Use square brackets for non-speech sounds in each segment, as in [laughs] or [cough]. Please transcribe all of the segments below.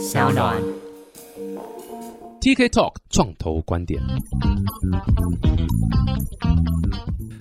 小暖。TK Talk 创投观点。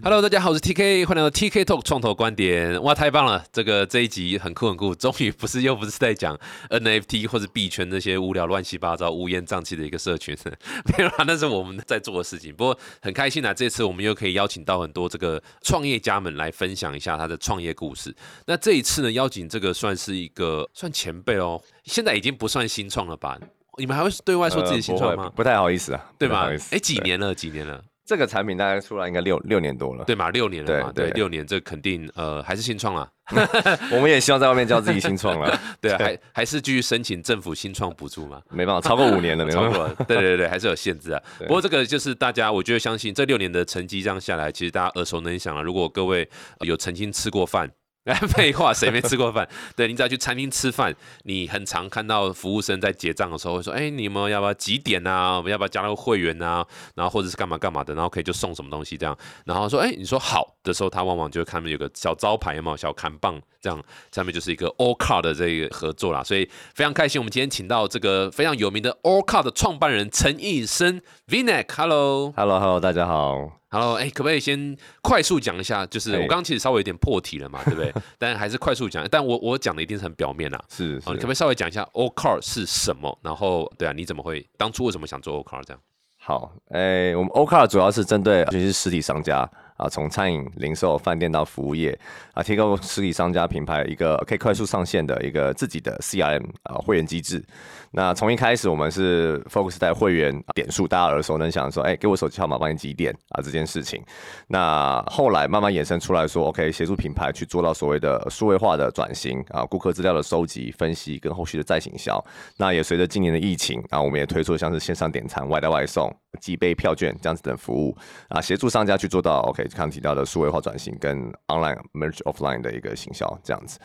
Hello，大家好，我是 TK，欢迎来到 TK Talk 创投观点。哇，太棒了！这个这一集很酷很酷，终于不是又不是在讲 NFT 或者币圈那些无聊乱七八糟、乌烟瘴气的一个社群，[laughs] 没有啦，那是我们在做的事情。不过很开心啊，这次我们又可以邀请到很多这个创业家们来分享一下他的创业故事。那这一次呢，邀请这个算是一个算前辈哦，现在已经不算新创了吧？你们还会对外说自己新创吗？呃不不太好意思啊，对吧哎，几年了？几年了？这个产品大概出来应该六六年多了。对嘛？六年了嘛？对，对对六年，这肯定呃还是新创啊。[laughs] 我们也希望在外面叫自己新创了，[laughs] 对啊，还还是继续申请政府新创补助嘛？没办法，超过五年了，[laughs] 没超办法。对对对，还是有限制啊。不过这个就是大家，我觉得相信这六年的成绩这样下来，其实大家耳熟能详了。如果各位呃有曾经吃过饭。来 [laughs] 废话，谁没吃过饭？[laughs] 对你只要去餐厅吃饭，你很常看到服务生在结账的时候会说：“哎、你们要不要几点啊？我们要不要加入会员啊？然后或者是干嘛干嘛的，然后可以就送什么东西这样。然后说：哎、你说好的时候，他往往就会看到有个小招牌有没有小砍棒，这样上面就是一个 All Car 的这个合作啦。所以非常开心，我们今天请到这个非常有名的 All Car 的创办人陈义生 Vinek，Hello。Hello Hello，大家好。Hello，哎、可不可以先快速讲一下？就是我哎刚刚其实稍微有点破题了嘛，对不对？[laughs] 但还是快速讲。但我我讲的一定是很表面啦。是哦，你可不可以稍微讲一下 O Car 是什么？然后，对啊，你怎么会当初为什么想做 O Car 这样？好，哎，我们 o c a r 主要是针对就是实体商家啊，从餐饮、零售、饭店到服务业啊，提供实体商家品牌一个可以快速上线的一个自己的 CRM 啊会员机制。那从一开始我们是 focus 在会员点数，大家耳熟能详说，哎，给我手机号码帮你集点啊这件事情。那后来慢慢衍生出来说，OK，协助品牌去做到所谓的数位化的转型啊，顾客资料的收集、分析跟后续的再行销。那也随着今年的疫情啊，我们也推出像是线上点餐、外带外送、寄备票券这样子的服务啊，协助商家去做到 OK 刚刚提到的数位化转型跟 online merge offline 的一个行销这样子。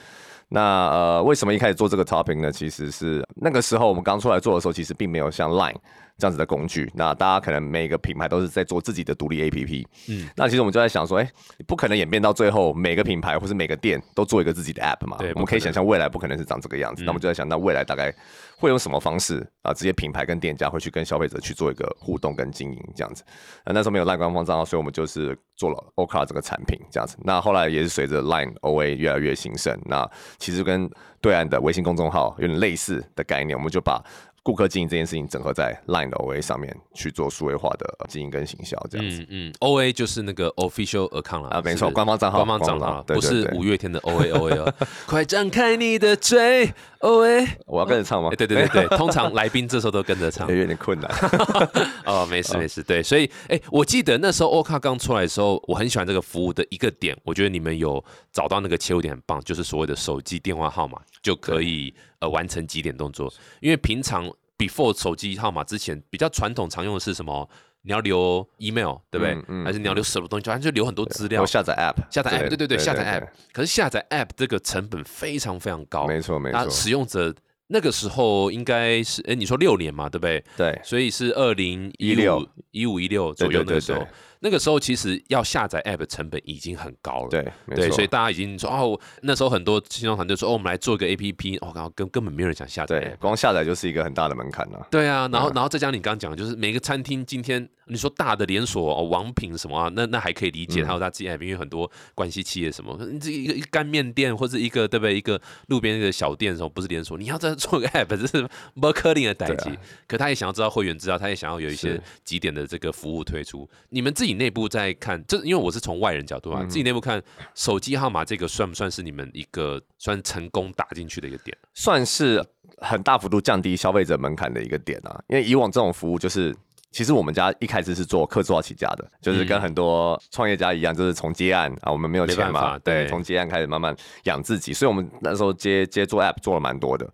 那呃，为什么一开始做这个 topic 呢？其实是那个时候我们刚出来做的时候，其实并没有像 Line 这样子的工具。那大家可能每个品牌都是在做自己的独立 APP。嗯嗯，那其实我们就在想说，哎、你不可能演变到最后每个品牌或是每个店都做一个自己的 app 嘛？我们可以想象未来不可能是长这个样子。嗯那我们就在想，那未来大概会用什么方式啊？这些品牌跟店家会去跟消费者去做一个互动跟经营这样子。那，那时候没有 Line 官方账号，所以我们就是做了 o c a r 这个产品这样子。那后来也是随着 Line OA 越来越兴盛，那其实跟对岸的微信公众号有点类似的概念，我们就把顾客经营这件事情整合在 Line 的 OA 上面去做数位化的经营跟行销这样子。嗯嗯，O A 就是那个 official account 啦啊没错官方账号官方账号不是五月天的 O A O A 哦。[laughs] 快张开你的嘴，O A。我要跟着唱吗？哎，对对对对，[laughs] 通常来宾这时候都跟着唱。有点困难。[laughs] 哦，没事没事，对，所以哎，我记得那时候 O 卡刚出来的时候，我很喜欢这个服务的一个点，我觉得你们有找到那个切入点很棒，就是所谓的手机电话号码就可以呃完成几点动作，因为平常 before 手机号码之前比较传统常用的是什么？你要留 email 对不对？嗯嗯还是你要留什么东西？反正就留很多资料。下载 App，下载 app，对对对，下载 app。可是下载 app 这个成本非常非常高，没错没错那错，使用者那个时候应该是，哎，你说六年嘛，对不对？对所以是二零一16一五一六左右对对那个时候对，那个时候其实要下载 App 的成本已经很高了。对对，所以大家已经说哦，那时候很多新创团队说哦，我们来做一个 APP，哦，然后根根本没有人想下载对。光下载就是一个很大的门槛了。对啊，然后嗯然后再加上你刚刚讲的，就是每个餐厅今天你说大的连锁哦，王品什么啊，那那还可以理解，嗯还有他自己 app，因为很多关系企业什么，你这一个一干面店或者一个对不对？一个路边一个小店什么，不是连锁，你要再做个 app，这是不可能的代际。啊可他也想要知道会员资料，他也想要有一些几点的这个服务推出。你们自己内部在看，这因为我是从外人角度啊，嗯自己内部看手机号码这个算不算是你们一个算成功打进去的一个点？算是很大幅度降低消费者门槛的一个点啊。因为以往这种服务就是，其实我们家一开始是做客制化起家的，就是跟嗯很多创业家一样，就是从接案啊，我们没有钱嘛，对对，从接案开始慢慢养自己，所以我们那时候接接做 app 做了蛮多的。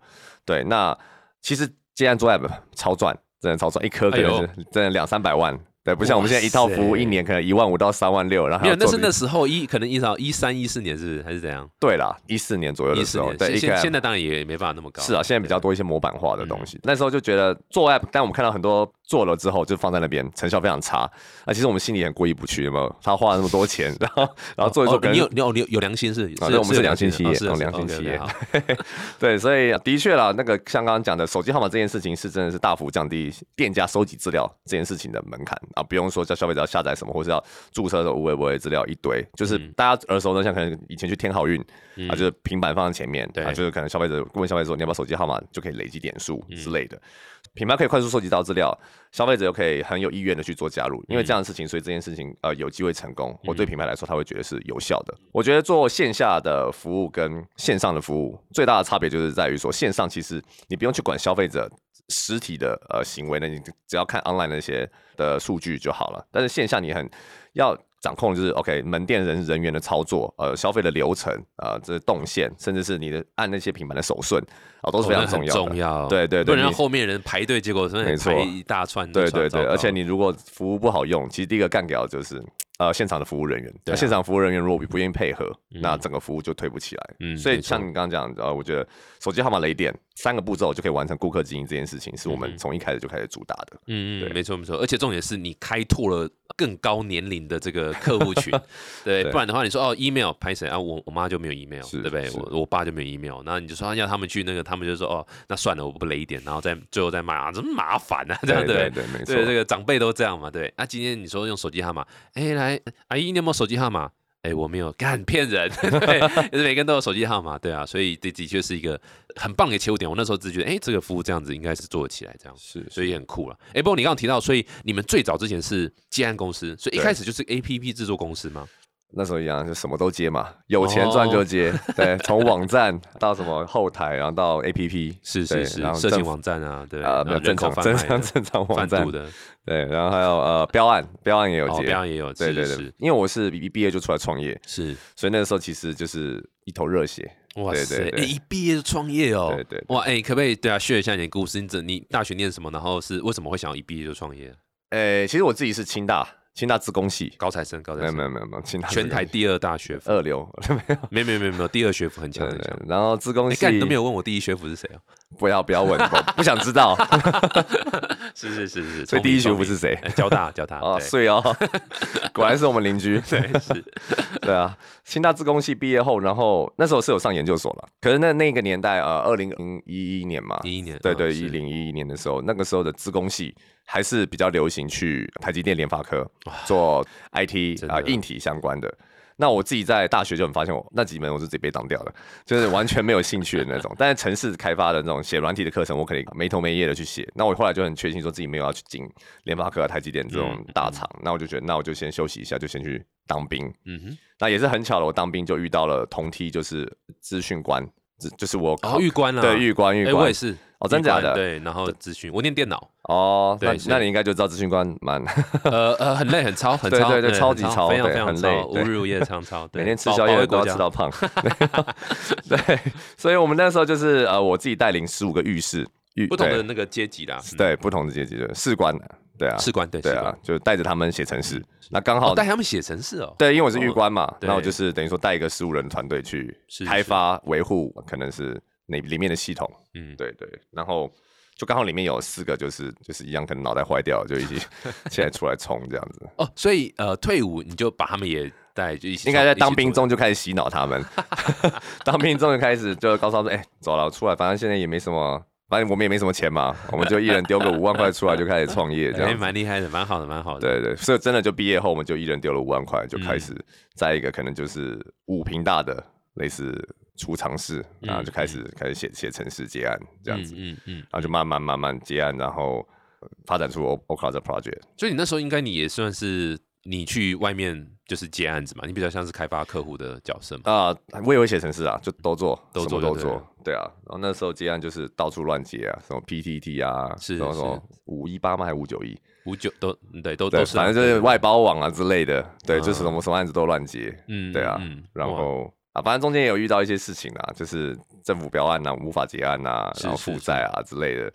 对，那其实接案做 app 超赚，真的超赚，一颗可能是真的两三百万对，不像我们现在一套服务一年可能一万五到三万六，然后还没有，那是那时候一可能一到一三一四年是还是怎样？对啦，一四年左右的时候，对，现现现在当然也没办法那么高。是啊，现在比较多一些模板化的东嗯西。那时候就觉得做 app，但我们看到很多做了之后就放在那边，成效非常差。啊，其实我们心里很过意不去，有没有？他花了那么多钱，然后然后做一做，你有你有你有有良心是？啊是我们是良心企业是良心企业 [laughs] 对，所以的确啦，那个像刚刚讲的手机号码这件事情，是真的是大幅降低店家收集资料这件事情的门槛啊，不用说叫消费者要下载什么，或是要注册的无微不微资料一堆，就是嗯大家耳熟能详，可能以前去天好运啊，就是平板放在前面，对啊，就是可能消费者问消费者说你要不要手机号码，就可以累积点数嗯之类的。品牌可以快速收集到资料，消费者又可以很有意愿的去做加入，因为这样的事情，所以这件事情呃有机会成功。我对品牌来说，他会觉得是有效的。我觉得做线下的服务跟线上的服务最大的差别就是在于说，线上其实你不用去管消费者实体的呃行为，呢你只要看 online 那些的数据就好了。但是线下你很要掌控，就是 OK 门店人人员的操作，呃，消费的流程，呃，这动线，甚至是你的按那些品牌的手顺啊、都是非常重要的。重要，对对对不能让后面人排队，结果真的排一大串，对对对，而且你如果服务不好用，其实第一个干掉就是呃现场的服务人员。现场服务人员如果不愿意配合，那整个服务就推不起来。嗯所以像你刚刚讲，呃，我觉得手机号码雷点三个步骤就可以完成顾客经营这件事情，是我们从一开始就开始主打的。嗯嗯，对没错没错，而且重点是你开拓了更高年龄的这个客户群，[laughs] 对，不然的话你说哦 email 拍谁啊，我我妈就没有 email，是对不对？我我爸就没有 email，那你就说啊要他们去那个，他们就说哦那算了，我不雷一点，然后再最后再骂啊，这么麻烦啊，这样对对对对，没错。对，这个长辈都这样嘛，对。那、今天你说用手机号码，哎，来，阿姨，你有没有手机号码？哎，我没有，干骗人，[laughs] 对，就是每个人都有手机号码，对啊，所以这的确是一个很棒的切入点。我那时候只觉得，哎，这个服务这样子应该是做得起来，这样，是，所以也很酷了。哎，不过你刚刚提到，所以你们最早之前是建安公司，所以一开始就是 A P P 制作公司吗？那时候一样，就什么都接嘛，有钱赚就接。对，从网站到什么后台，然后到 APP，对是是然后政府网站啊，对，啊，没有正常正常正常网站，的，对，然后还有呃标案，标案也有哦，接，表演也有，对对对是是，因为我是一毕业就出来创业，是，所以那个时候其实就是一头热血。哇塞，哎，对对一毕业就创业哦，对对哇，哎，可不可以对啊，share 一下你的故事？你怎你大学念什么？然后是为什么会想要一毕业就创业？诶，其实我自己是清大，清大自工系，高材生，高材没有没有，没有没有，清大全台第二大学府，二流，没有。没有没有没有，第二学府很强很强。，然后自工哎，系干你都没有问我第一学府是谁啊？不要不要问，我不想知道。是是是是，[laughs] 所以第一学府府是谁？交大 [laughs] 交大，哦，所以哦，[laughs] 果然是我们邻居。对是，对啊，清大自工系毕业后，然后那时候是有上研究所了，可是那那个年代呃，二零一一年嘛，一一年，对对，一零一一年的时候，那个时候的自工系还是比较流行去台积电、联发科做 IT 啊、硬体相关的。那我自己在大学就很发现我，那几门我是直接被当掉的，就是完全没有兴趣的那种。[laughs] 但是城市开发的那种写软体的课程，我可以没头没夜的去写。那我后来就很确信说自己没有要去进联发科、啊、台积电这种嗯大厂，那我就觉得那我就先休息一下，就先去当兵。嗯哼，那也是很巧的，我当兵就遇到了同梯，就是资讯官，就就是我考、哦，玉官啊，对玉官玉哎，官。我也是，哦真假的？玉官对，然后资讯，我念电脑，哦，那对那你应该就知道资讯官蛮呃呃，很累，很超，[laughs] 很超，对对对超很级超非常非常对很累操，无日无夜常操，对每天吃宵夜都要吃到胖。[laughs] 对，所以我们那时候就是呃，我自己带领十五个浴室，浴不同的那个阶级啦，嗯，对不同的阶级的士官，对啊，士官对对啊，，就带着他们写程式。那刚哦好带他们写程式哦，对，因为我是狱哦官嘛，对。那我就是等于说带一个十五人团队去是。开发维护，可能是那里面的系统。嗯，对对，然后就刚好里面有四个，就是就是一样，可能脑袋坏掉了，就一起 [laughs] 现在出来冲这样子。哦，所以呃，退伍你就把他们也带就一起，应该在当兵中就开始洗脑他们，[laughs] 当兵中就开始就告诉他们，哎、走了，出来，反正现在也没什么，反正我们也没什么钱嘛，我们就一人丢个五万块出来就开始创业这哎，样子。蛮厉害的，蛮好的，蛮好的。对对，所以真的就毕业后，我们就一人丢了五万块，就开嗯始在一个可能就是五平大的类似储藏室，然后就开始开始写写城市接案这样子，嗯嗯嗯。然后就慢慢慢慢接案，然后呃发展出 O O c l a 的 project。所以你那时候应该你也算是你去外面就是接案子嘛，你比较像是开发客户的角色嘛。啊、我也会写城市啊，就都做，都做都做对啊。然后那时候接案就是到处乱接啊，什么 PTT 啊，是什么什么五一八吗？还五九一？五九都嗯对都对，都是啊，反正就是外包网啊之类的，对，嗯就是什么什么案子都乱接，嗯对啊。嗯然后啊，反正中间也有遇到一些事情啊，就是政府标案啊，无法结案啊，然后负债啊之类的。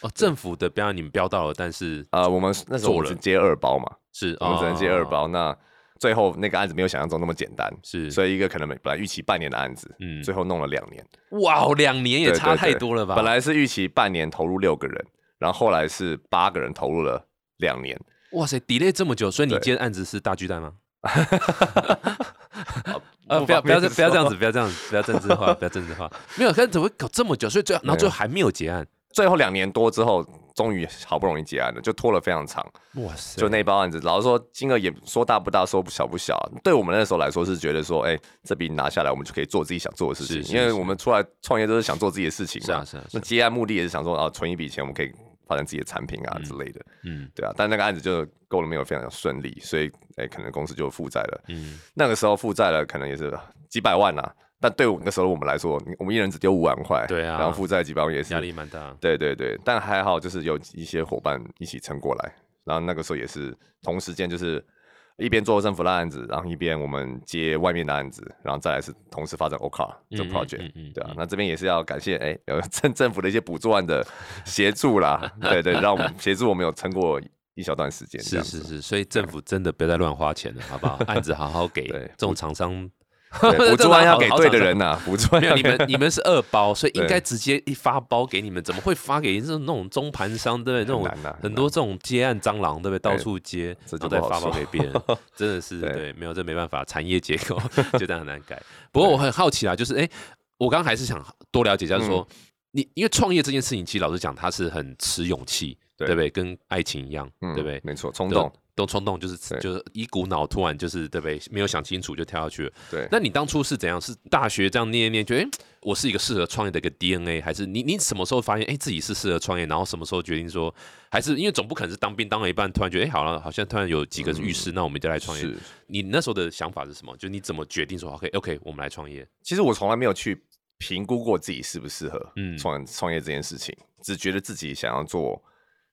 哦，政府的标案你们标到了，但是呃，我们那时候我是接二包嘛，是我们只能接二哦包。那最后那个案子没有想象中那么简单，是，所以一个可能本来预期半年的案子，嗯最后弄了两年。哇，哦两年也差太多了吧？本来是预期半年投入六个人，然后后来是八个人投入了两年。哇塞，delay 这么久，所以你对接的案子是大巨蛋吗？[laughs] [laughs] [laughs] 呃呃，不要不要这不要这样子。不要这样子，不要政治化，[laughs] 不要政治化。没有，可是怎么会搞这么久？所以最后，然后最后还没有结案。最后两年多之后，终于好不容易结案了，就拖了非常长。哇塞，就那包案子，老实说金额也说大不大，说不小不小。对我们那时候来说是觉得说，哎、这笔拿下来，我们就可以做自己想做的事情。是是是因为我们出来创业都是想做自己的事情是啊是啊，那结案目的也是想说，啊，存一笔钱，我们可以发展自己的产品啊之类的。嗯对啊，但那个案子就够了没有非常顺利，所以哎、可能公司就负债了。嗯，那个时候负债了，可能也是几百万呐、但对我那时候我们来说，我们一人只丢五万块，对啊然后负债几百万也是压力蛮大。对对对，但还好，就是有一些伙伴一起撑过来，然后那个时候也是同时间，就是一边做政府的案子，然后一边我们接外面的案子，然后再来是同时发展 OCAR 这嗯嗯 project，、嗯嗯对啊嗯，那这边也是要感谢哎，有政政府的一些补助案的协助啦，对对，让我们协助我们有撑过一小段时间，是是是，所以政府真的不要再乱花钱了，好不好？[laughs] 案子好好给对这种厂商。对 [laughs] 补助案要给对的人呐、[laughs] 补助案没有，你们你们是二包，所以应该直接一发包给你们，怎么会发给这种那种中盘商，对不对？这种很多这种接案蟑螂，对不对？到处接，这然后再发包给别人，[laughs] 真的是对对，没有这没办法，产业结构就这样很难改。不过我很好奇啊，就是哎，我刚刚还是想多了解一下，就是说嗯你因为创业这件事情，其实老实讲，它是很吃勇气，对对不对？跟爱情一样，嗯对不对？没错，冲动，都冲动，就是就是一股脑突然就是对不对？没有想清楚就跳下去了。对。那你当初是怎样？是大学这样念一念，觉得诶我是一个适合创业的一个 DNA，还是你你什么时候发现哎自己是适合创业，然后什么时候决定说，还是因为总不可能是当兵当了一半，突然觉得哎好了，好像突然有几个浴室，那我们就来创业。是，你那时候的想法是什么？就你怎么决定说 OK OK 我们来创业？其实我从来没有去评估过自己适不适合嗯创创业这件事情，只觉得自己想要做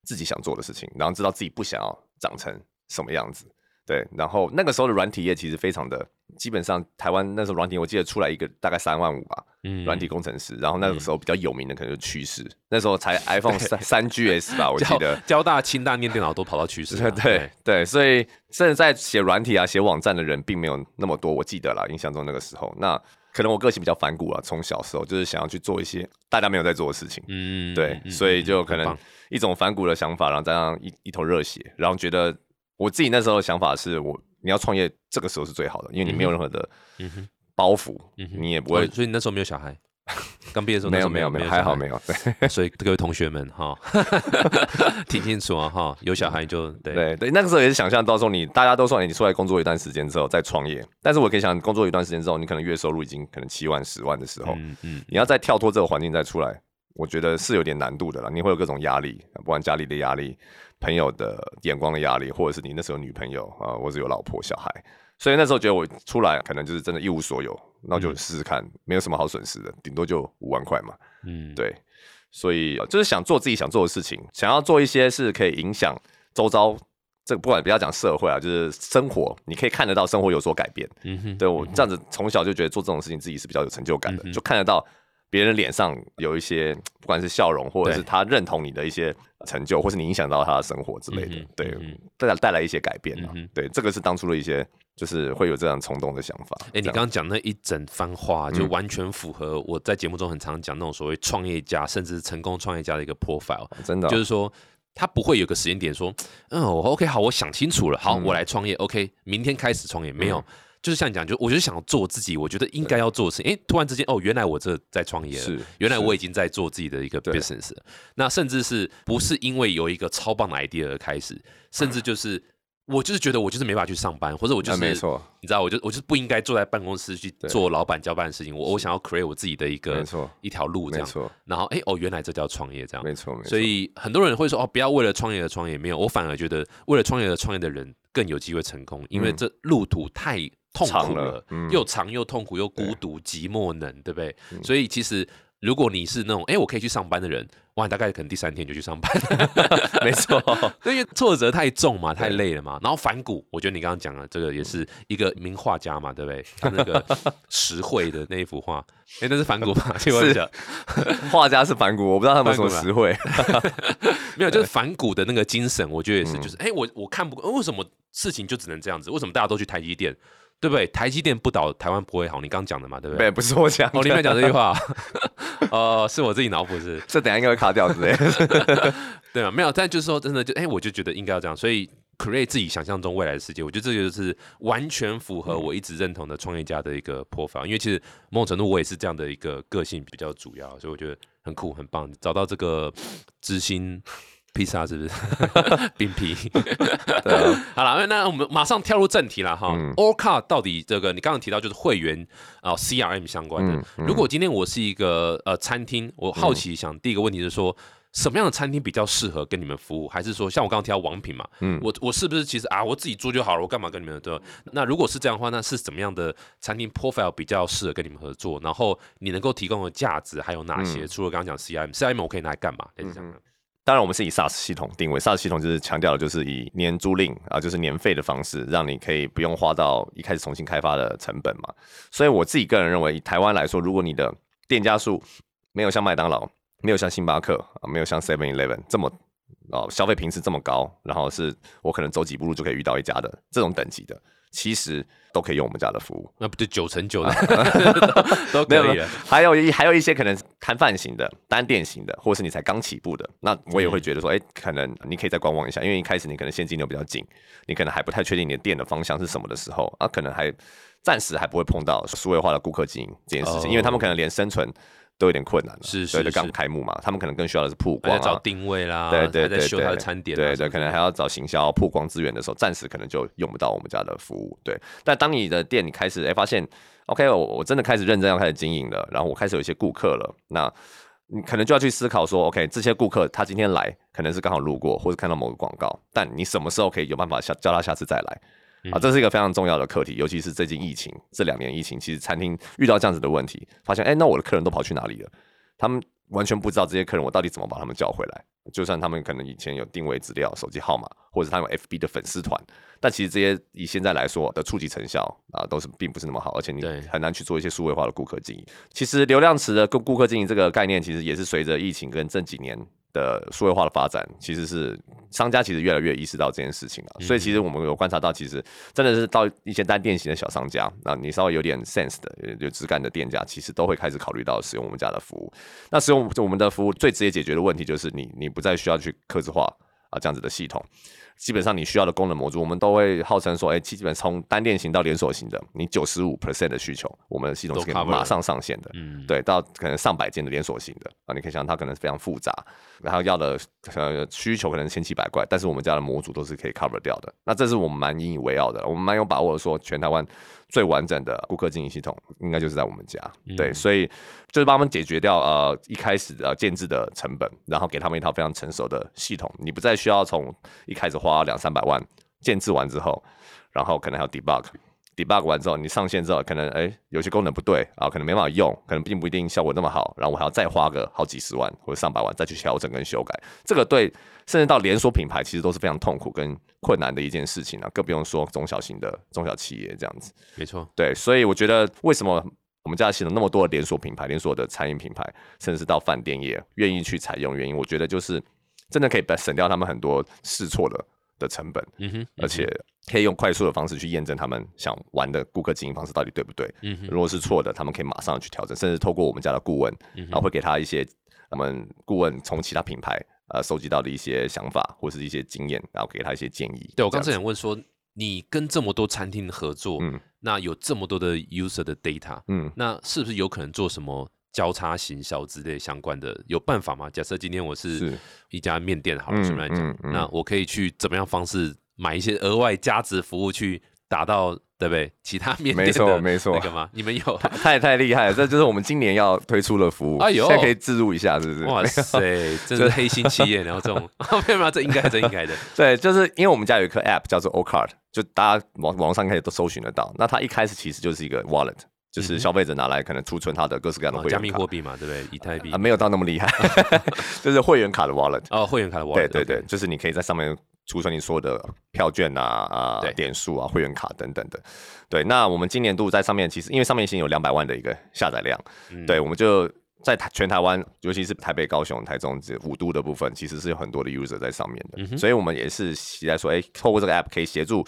自己想做的事情，然后知道自己不想要长成什么样子。对，然后那个时候的软体业其实非常的，基本上台湾那时候软体，我记得出来一个大概三万五吧，嗯软体工程师。然后那个时候比较有名的可能就是趋势，那时候才 [laughs] iPhone 三三 GS 吧，我记得。交大、清大念电脑都跑到趋势了，[laughs] 对对，所以甚至在写软体啊、写网站的人并没有那么多，我记得啦，印象中那个时候，那可能我个性比较反骨啊，从小时候就是想要去做一些大家没有在做的事情，嗯对，嗯所以就嗯可能一种反骨的想法，然后加上一一头热血，然后觉得我自己那时候的想法是我你要创业，这个时候是最好的，因为你没有任何的包袱，嗯你也不会哦所以你那时候没有小孩，刚毕业的时候没有没有没有，还好没有有，对，[laughs] 所以各位同学们哈，听清楚啊哈，有小孩就对对对，那个时候也是想象到时候你大家都说你出来工作一段时间之后再创业，但是我可以想工作一段时间之后，你可能月收入已经可能七万十万的时候，嗯嗯你要再跳脱这个环境再出来，我觉得是有点难度的啦。你会有各种压力，不管家里的压力、朋友的眼光的压力，或者是你那时候女朋友啊，或者有老婆小孩。所以那时候觉得我出来可能就是真的一无所有，那就试试看，没有什么好损失的，顶多就五万块嘛。嗯，对，所以呃就是想做自己想做的事情，想要做一些是可以影响周遭。这个不管不要讲社会啊，就是生活，你可以看得到生活有所改变。嗯哼，对我这样子从小就觉得做这种事情自己是比较有成就感的，嗯就看得到别人脸上有一些 [tsk] 不管是笑容，或者是他认同你的一些成就，或是你影响到他的生活之类的嗯，对嗯哼，带来带来一些改变啊嗯哼。对，这个是当初的一些就是会有这样冲动的想法。哎、你刚刚讲那一整番话，就嗯。完全符合我在节目中很常讲那种所谓创业家，甚至是成功创业家的一个 profile，真的哦就是说。他不会有个时间点说，嗯，我 OK 好，我想清楚了，好，嗯。我来创业，OK，明天开始创业，没有，嗯就是像你讲，就我就是想做自己，我觉得应该要做的事情，哎，突然之间，哦，原来我这在创业了，是原来我已经在做自己的一个 business 了。那甚至是不是因为有一个超棒的 idea 而开始，甚至就是我就是觉得我就是没法去上班，或者我就是啊没错，你知道，我就我就是不应该坐在办公室去做老板交办的事情，我我想要 create 我自己的一个没错，一条路这样。然后哎哦，原来这叫创业这样。没错，没错。所以很多人会说哦，不要为了创业而创业，没有，我反而觉得为了创业而创业的人更有机会成功，因为嗯这路途太痛苦了，嗯又长又痛苦又孤对独寂寞冷，对不对？嗯所以其实如果你是那种哎、我可以去上班的人，哇，大概可能第三天就去上班，[laughs] 没错，[laughs] 因为挫折太重嘛，太累了嘛。然后反骨，我觉得你刚刚讲了这个也是一个名画家嘛，对不对？他那个 [laughs] 石绘的那一幅画，哎、那是反骨吧？请问一下，画家是反骨，我不知道他们有什么实惠。没有，就是反骨的那个精神，我觉得也嗯是，就是哎、我我看不，为什么事情就只能这样子？为什么大家都去台积电？对不对？台积电不倒，台湾不会好。你刚刚讲的嘛，对不对？对，不是我讲的，哦，你没有讲这句话，[laughs] 哦，是我自己脑补是，这等下应该会卡掉之类的。[laughs] 对啊？没有，但就是说，真的就，哎，我就觉得应该要这样，所以 create 自己想象中未来的世界，我觉得这就是完全符合我一直认同的创业家的一个 profile，因为其实某种程度我也是这样的一个个性比较主要，所以我觉得很酷很棒，找到这个知心。披萨是不是 [laughs] 冰皮？对啊，好了，那我们马上跳入正题了哈。嗯 All Car 到底这个你刚刚提到就是会员啊、呃 CRM 相关的。如果今天我是一个呃餐厅，我好奇想第一个问题是说。什么样的餐厅比较适合跟你们服务？还是说像我刚刚提到王品嘛，嗯我我是不是其实啊我自己做就好了，我干嘛跟你们对吧？那如果是这样的话，那是怎么样的餐厅 profile 比较适合跟你们合作？然后你能够提供的价值还有哪些？嗯除了刚刚讲 CRM，CRM 我可以拿来干嘛？类似这样的。当然，我们是以 SaaS 系统定位，SaaS 系统就是强调的就是以年租赁啊，就是年费的方式，让你可以不用花到一开始重新开发的成本嘛。所以我自己个人认为，以台湾来说，如果你的店家数没有像麦当劳、没有像星巴克、啊、没有像 Seven Eleven 这么哦消费频次这么高，然后是我可能走几步路就可以遇到一家的这种等级的，其实都可以用我们家的服务。那不就九成九的 [laughs] 都可以了。还有一还有一些可能摊贩型的、单店型的，或者是你才刚起步的，那我也会觉得说，哎、可能你可以再观望一下，因为一开始你可能现金流比较紧，你可能还不太确定你的店的方向是什么的时候，啊，可能还暂时还不会碰到数位化的顾客经营这件事情，哦因为他们可能连生存都有点困难了，是是刚开幕嘛，他们可能更需要的是曝光、啊找。定位啦，对对对还在修他的对餐点啊，对对，可能还要找行销曝光资源的时候，暂时可能就用不到我们家的服务。对，但当你的店你开始哎发现，OK，我我真的开始认真要开始经营了，然后我开始有一些顾客了，那你可能就要去思考说，OK，这些顾客他今天来可能是刚好路过或者看到某个广告，但你什么时候可以有办法下叫他下次再来？啊，这是一个非常重要的课题，尤其是最近疫情这两年疫情，其实餐厅遇到这样子的问题，发现哎，那我的客人都跑去哪里了？他们完全不知道这些客人我到底怎么把他们叫回来。就算他们可能以前有定位资料、手机号码，或者是他有 FB 的粉丝团，但其实这些以现在来说的触及成效啊，都是并不是那么好，而且你对很难去做一些数位化的顾客经营。其实流量池的顾顾客经营这个概念，其实也是随着疫情跟这几年的数位化的发展，其实是商家其实越来越意识到这件事情了。所以其实我们有观察到，其实真的是到一些单店型的小商家，那你稍微有点 sense 的、有有质感的店家，其实都会开始考虑到使用我们家的服务。那使用我们的服务最直接解决的问题，就是你你不再需要去刻字化啊这样子的系统。基本上你需要的功能模组，我们都会号称说，哎、基本从单店型到连锁型的，你九十五 percent 的需求，我们的系统是可以马上上线的。嗯，对，到可能上百件的连锁型的啊，你可以想象它可能非常复杂，然后要的呃需求可能千奇百怪，但是我们家的模组都是可以 cover 掉的。那这是我们蛮引以为傲的，我们蛮有把握说全台湾最完整的顾客经营系统应该就是在我们家。对，所以就是帮他们解决掉呃一开始呃建制的成本，然后给他们一套非常成熟的系统，你不再需要从一开始花两三百万建制完之后，然后可能还有 debug。debug 完之后，你上线之后，可能哎有些功能不对啊，可能没办法用，可能并不一定效果那么好，然后我还要再花个好几十万或者上百万再去调整跟修改，这个对甚至到连锁品牌其实都是非常痛苦跟困难的一件事情啊，更不用说中小型的中小企业这样子。没错，对，所以我觉得为什么我们家系统那么多的连锁品牌、连锁的餐饮品牌，甚至是到饭店业愿意去采用，原因我觉得就是真的可以省掉他们很多试错的的成本，嗯哼，而且可以用快速的方式去验证他们想玩的顾客经营方式到底对不对。嗯哼，如果是错的，他们可以马上去调整，甚至透过我们家的顾问，嗯然后会给他一些我们顾问从其他品牌呃收集到的一些想法或是一些经验，然后给他一些建议。对我刚才想问说，你跟这么多餐厅合作，嗯。那有这么多的 user 的 data，嗯。那是不是有可能做什么交叉行销之类相关的？有办法吗？假设今天我是是一家面店好了，嗯随便来讲嗯，嗯那我可以去怎么样方式买一些额外价值服务去达到，对不对？其他面没店的错没错那个吗？你们有？[laughs] 太太厉害了，这就是我们今年要推出的服务。哎呦现在可以置入一下，是不是？哇塞，[laughs] 真是黑心企业，然后这种 [laughs] 没有没有，这应该这应该的，对，就是因为我们家有一颗 App 叫做 O Card，就大家网网上可以都搜寻得到。那它一开始其实就是一个 Wallet，就是消费者拿来可能储存他的各式各样的会加员卡。密货币嘛，对不对？以太币。啊，没有到那么厉害，[laughs] 就是会员卡的 wallet。哦，会员卡的 wallet，对对对，就是你可以在上面储存你所有的票券啊啊对。点数啊会员卡等等的。对，那我们今年度在上面其实因为上面已经有两百万的一个下载量，嗯。对，我们就在台全台湾，尤其是台北、高雄、台中这五都的部分，其实是有很多的 user 在上面嗯的，所以我们也是期待说，哎、透过这个 app 可以协助。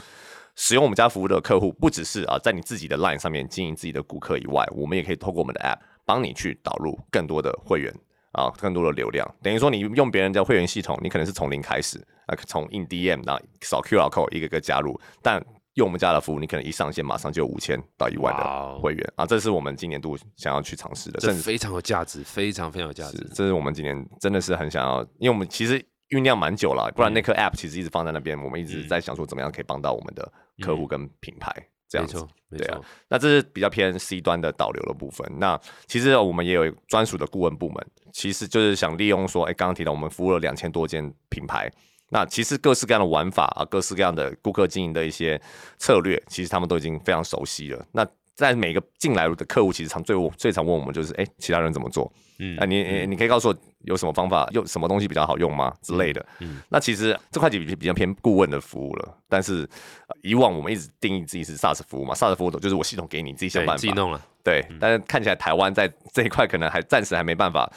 使用我们家服务的客户，不只是啊在你自己的 Line 上面经营自己的顾客以外，我们也可以透过我们的 App 帮你去导入更多的会员啊，更多的流量。等于说你用别人的会员系统，你可能是从零开始，啊，从印 DM 然后扫 QR code 一个个加入，但用我们家的服务，你可能一上线马上就有五千到一万的会员啊，这是我们今年度想要去尝试的，这非常有价值，非常非常有价值，。这是我们今年真的是很想要，因为我们其实酝酿蛮久了，不然那颗 App 其实一直放在那边，我们一直在想说怎么样可以帮到我们的客户跟品牌这样子。对啊，那这是比较偏 C 端的导流的部分。那其实我们也有专属的顾问部门，其实就是想利用说，哎，刚刚提到我们服务了两千多间品牌，那其实各式各样的玩法啊，各式各样的顾客经营的一些策略，其实他们都已经非常熟悉了。那在每个进来的客户，其实常最最常问我们就是，哎，其他人怎么做？嗯啊，你你你可以告诉我有什么方法，用什么东西比较好用吗之类的。嗯那其实这块比比较偏顾问的服务了，但是、呃以往我们一直定义自己是 SaaS 服务嘛，SaaS 服务就是我系统给你，你自己想，办法。自己弄了。对，但是看起来台湾在这一块可能还暂时还没办法，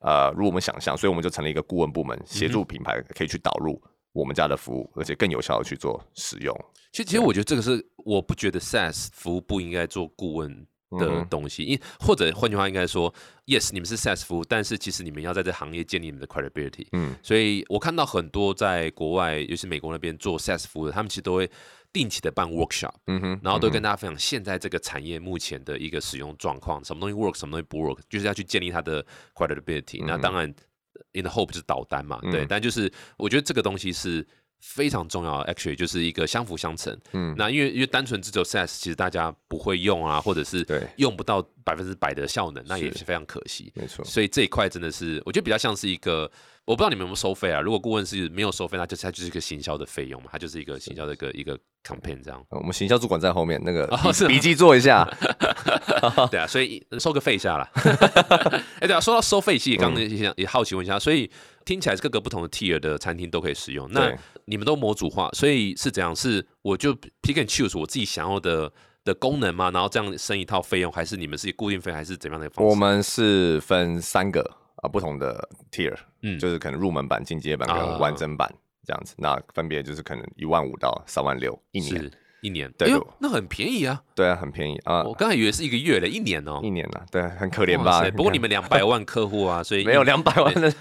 呃，如我们想象，所以我们就成立一个顾问部门，协助品牌可以去导入我们家的服务，而且更有效的去做使用。其实，其实我觉得这个是我不觉得 SaaS 服务不应该做顾问的东西，因或者换句话应该说，yes，你们是 SaaS 服务，但是其实你们要在这行业建立你们的 credibility。嗯，所以我看到很多在国外，尤其是美国那边做 SaaS 服务的，他们其实都会定期的办 workshop，嗯哼，然后都会跟大家分享现在这个产业目前的一个使用状况，什么东西 work，什么东西不 work，就是要去建立它的 credibility。那当然，in the hope 就是导单嘛，对，嗯但就是我觉得这个东西是。非常重要，actually 就是一个相辅相成。嗯那因为因为单纯只有 SaaS，其实大家不会用啊，或者是对用不到百分之百的效能，那也是是非常可惜。没错，所以这一块真的是，我觉得比较像是一个，我不知道你们有没有收费啊？如果顾问是没有收费，那就是它就是一个行销的费用嘛，它就是一个行销的一个一个 campaign 这样。呃我们行销主管在后面，那个笔笔记做一下。[laughs] 对啊，所以收个费一下啦。[laughs] 哎，对啊，说到收费，其实刚刚也想也好奇问一下，所以听起来各个不同的 tier 的餐厅都可以使用。那你们都模组化，所以是怎样？是我就 pick and choose 我自己想要的的功能嘛？然后这样升一套费用，还是你们是固定费，还是怎么样的方式？我们是分三个啊不同的 tier，嗯就是可能入门版、进阶版啊跟完整版这样子。那分别就是可能一万五到三万六一年。一年，对哎，那很便宜啊！对啊，很便宜啊，我刚才以为是一个月嘞，一年哦、一年啊，对，很可怜吧？[laughs] 不过你们两百万客户啊，所以没有两百万的，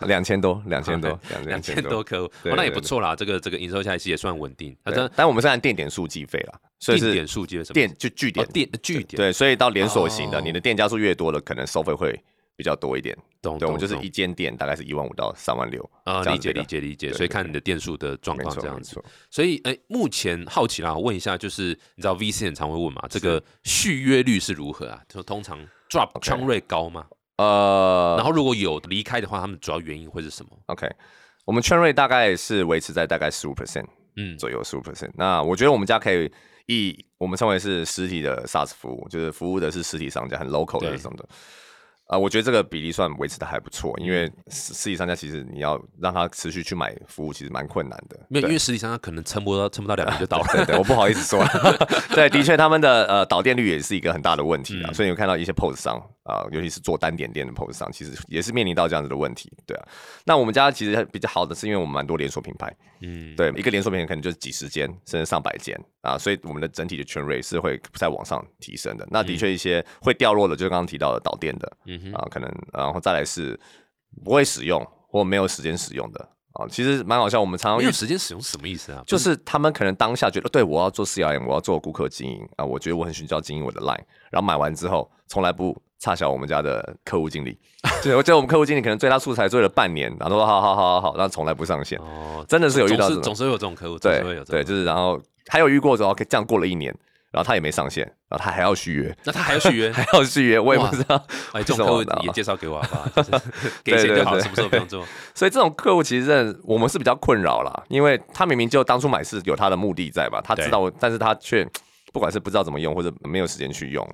两千多，两千多，两千多客户，哦，那也不错啦。这个这个营收下来其实也算稳定。那这对但我们是按店点数计费啦，所以是定点数接什么？店就据点哦，店据点，对，所以到连锁型的，哦你的店家数越多了，可能收费会比较多一点。懂对，我就是一间店大概是一万五到三万六啊，理解理解理解。所以看你的店数的状况这样子。所以，哎，目前好奇啦，我问一下，就是你知道 VC 很常会问嘛，这个续约率是如何啊？就通常 drop 枪瑞高吗？呃然后如果有离开的话，他们主要原因会是什么？，OK，我们圈瑞大概是维持在大概十五 percent 嗯，左右，十五 percent。那我觉得我们家可以以我们称为是实体的 SaaS 服务，就是服务的是实体商家，很 local 的对什么的。啊、我觉得这个比例算维持的还不错，因嗯为实实体商家其实你要让他持续去买服务，其实蛮困难的。没有，对因为实体商家可能撑不到撑不到两年就倒了。[laughs] 对对，我不好意思说。[laughs] 对，的确，他们的呃导电率也是一个很大的问题啊。嗯所以你会看到一些 POS 商啊、尤其是做单点店的 POS 上，其实也是面临到这样子的问题。对啊，那我们家其实比较好的是，因为我们蛮多连锁品牌，嗯，对，一个连锁品牌可能就是几十间甚至上百间啊，所以我们的整体的圈瑞是会在往上提升的。那的确一些会掉落的，就是刚刚提到的导电的嗯哼，啊，可能然后再来是不会使用或没有时间使用的啊，其实蛮好笑。我们常常遇没有时间使用是什么意思啊？就是他们可能当下觉得，对我要做 CRM，我要做顾客经营啊，我觉得我很需要经营我的 Line，然后买完之后从来不差小我们家的客户经理，对，我觉得我们客户经理可能追他素材追了半年，然后说好好好好好，然后从来不上线，哦，真的是有遇到总是有这种客户，总对对，就是然后还有遇过之后，这样过了一年，然后他也没上线，然后他还要续约，那他还要续约？[laughs] 还要续约，我也不知道，哎，这种客户也介绍给我好不好？就是 [laughs] 给钱就好，什么时候不用做？[laughs] 所以这种客户其实我们是比较困扰啦，因为他明明就当初买是有他的目的在吧，他知道，但是他却不管是不知道怎么用或者没有时间去用，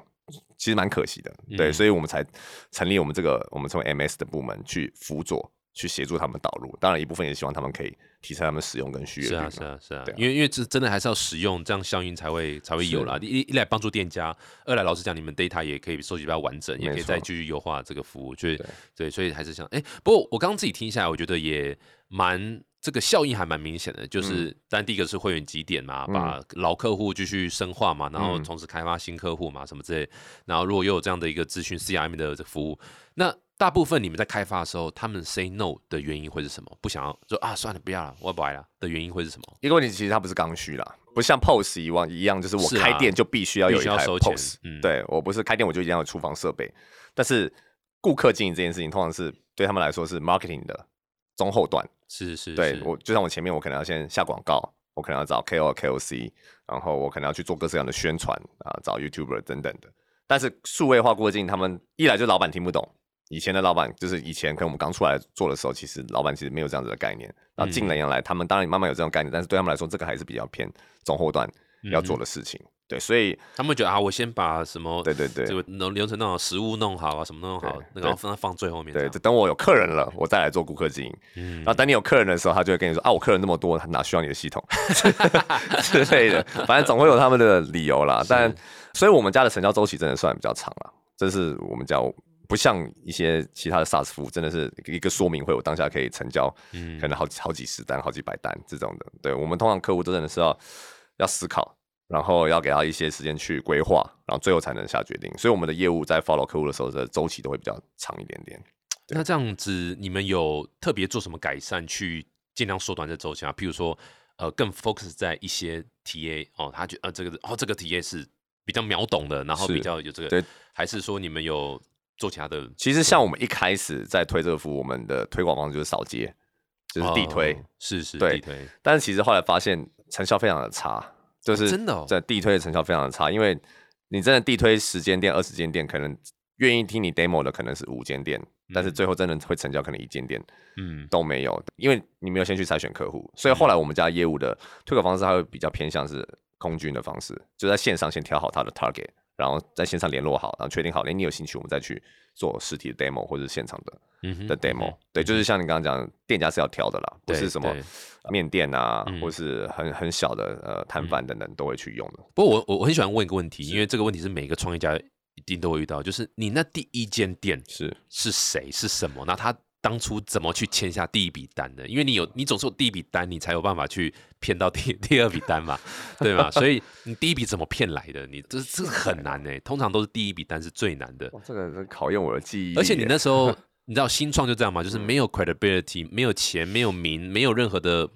其实蛮可惜的，对，嗯所以我们才成立我们这个我们称为 MS 的部门去辅佐。去协助他们导入，当然一部分也希望他们可以提升他们使用跟续约率。是啊，是啊，是啊啊，因为因为这真的还是要使用，这样效应才会才会有啦。一一来帮助店家，二来老实讲，你们 data 也可以收集比较完整，也可以再继续优化这个服务。就是对对，所以还是想，哎、不过我刚刚自己听下来，我觉得也蛮这个效应还蛮明显的，就是当然第一个是会员积点嘛，嗯把老客户继续深化嘛，然后嗯同时开发新客户嘛，什么之类。然后如果又有这样的一个资讯 CRM 的这服务，那大部分你们在开发的时候，他们 say no 的原因会是什么？不想要说啊，算了，不要了，我不来了的原因会是什么？一个问题，其实它不是刚需啦，不像 POS 以往一样，就是我开店就必须要有一台 POS。嗯对我不是开店我就一定要有厨房设备，但是顾客经营这件事情，通常是对他们来说是 marketing 的中后段。是是，是对我，就像我前面我可能要先下广告，我可能要找 KOL、KOC，然后我可能要去做各式各样的宣传啊，找 YouTuber 等等的。但是数位化过境，他们一来就老板听不懂。以前的老板就是以前可能我们刚出来做的时候，其实老板其实没有这样子的概念。然后近年来，他们当然慢慢有这种概念，但是对他们来说，这个还是比较偏中后段要做的事情。对，所以他们觉得啊，我先把什么对对对就能流流程弄好，食物弄好啊，什么弄好，那个然后放放最后面对，等我有客人了，我再来做顾客经营。嗯然后等你有客人的时候，他就会跟你说啊，我客人那么多，他哪需要你的系统 [laughs] 之类的，反正总会有他们的理由啦。但所以我们家的成交周期真的算比较长了，这是我们家不像一些其他的 SaaS 服务，真的是一个说明会，我当下可以成交嗯可能好几好几十单、好几百单这种的。对我们通常客户真的是要要思考。然后要给他一些时间去规划，然后最后才能下决定。所以我们的业务在 follow 客户的时候的周期都会比较长一点点。那这样子，你们有特别做什么改善去尽量缩短这周期啊？譬如说，呃，更 focus 在一些 TA 哦，他觉呃这个哦这个 TA 是比较秒懂的，然后比较有这个，对，还是说你们有做其他的？其实像我们一开始在推这个服务，我们的推广方式就是扫街，就是地推。哦是是对地推，但是其实后来发现成效非常的差，就是真的哦。在地推的成效非常的差，因为你真的地推十间店、二十间店，可能愿意听你 demo 的可能是五间店，但是最后真的会成交可能一间店嗯。都没有，因为你没有先去筛选客户，所以后来我们家业务的推广方式它会比较偏向是空军的方式，就在线上先挑好他的 target，然后在线上联络好，然后确定好，哎，你有兴趣，我们再去做实体的 demo 或者是现场的的 demo，、嗯对，就是像你刚刚讲，店家是要挑的啦，不是什么对面店啊，嗯或是很很小的呃摊贩等等都会去用的。不过我我我很喜欢问一个问题，因为这个问题是每个创业家一定都会遇到，就是你那第一间店是。是谁？是什么？那他当初怎么去签下第一笔单的？因为你有你总是有第一笔单，你才有办法去骗到第第二笔单嘛，对吗？所以你第一笔怎么骗来的？你这这很难呢、通常都是第一笔单是最难的，哇，这个这考验我的记忆，而且你那时候 [laughs] 你知道新创就这样嘛，就是没有 credibility，没有钱，没有名，没有任何的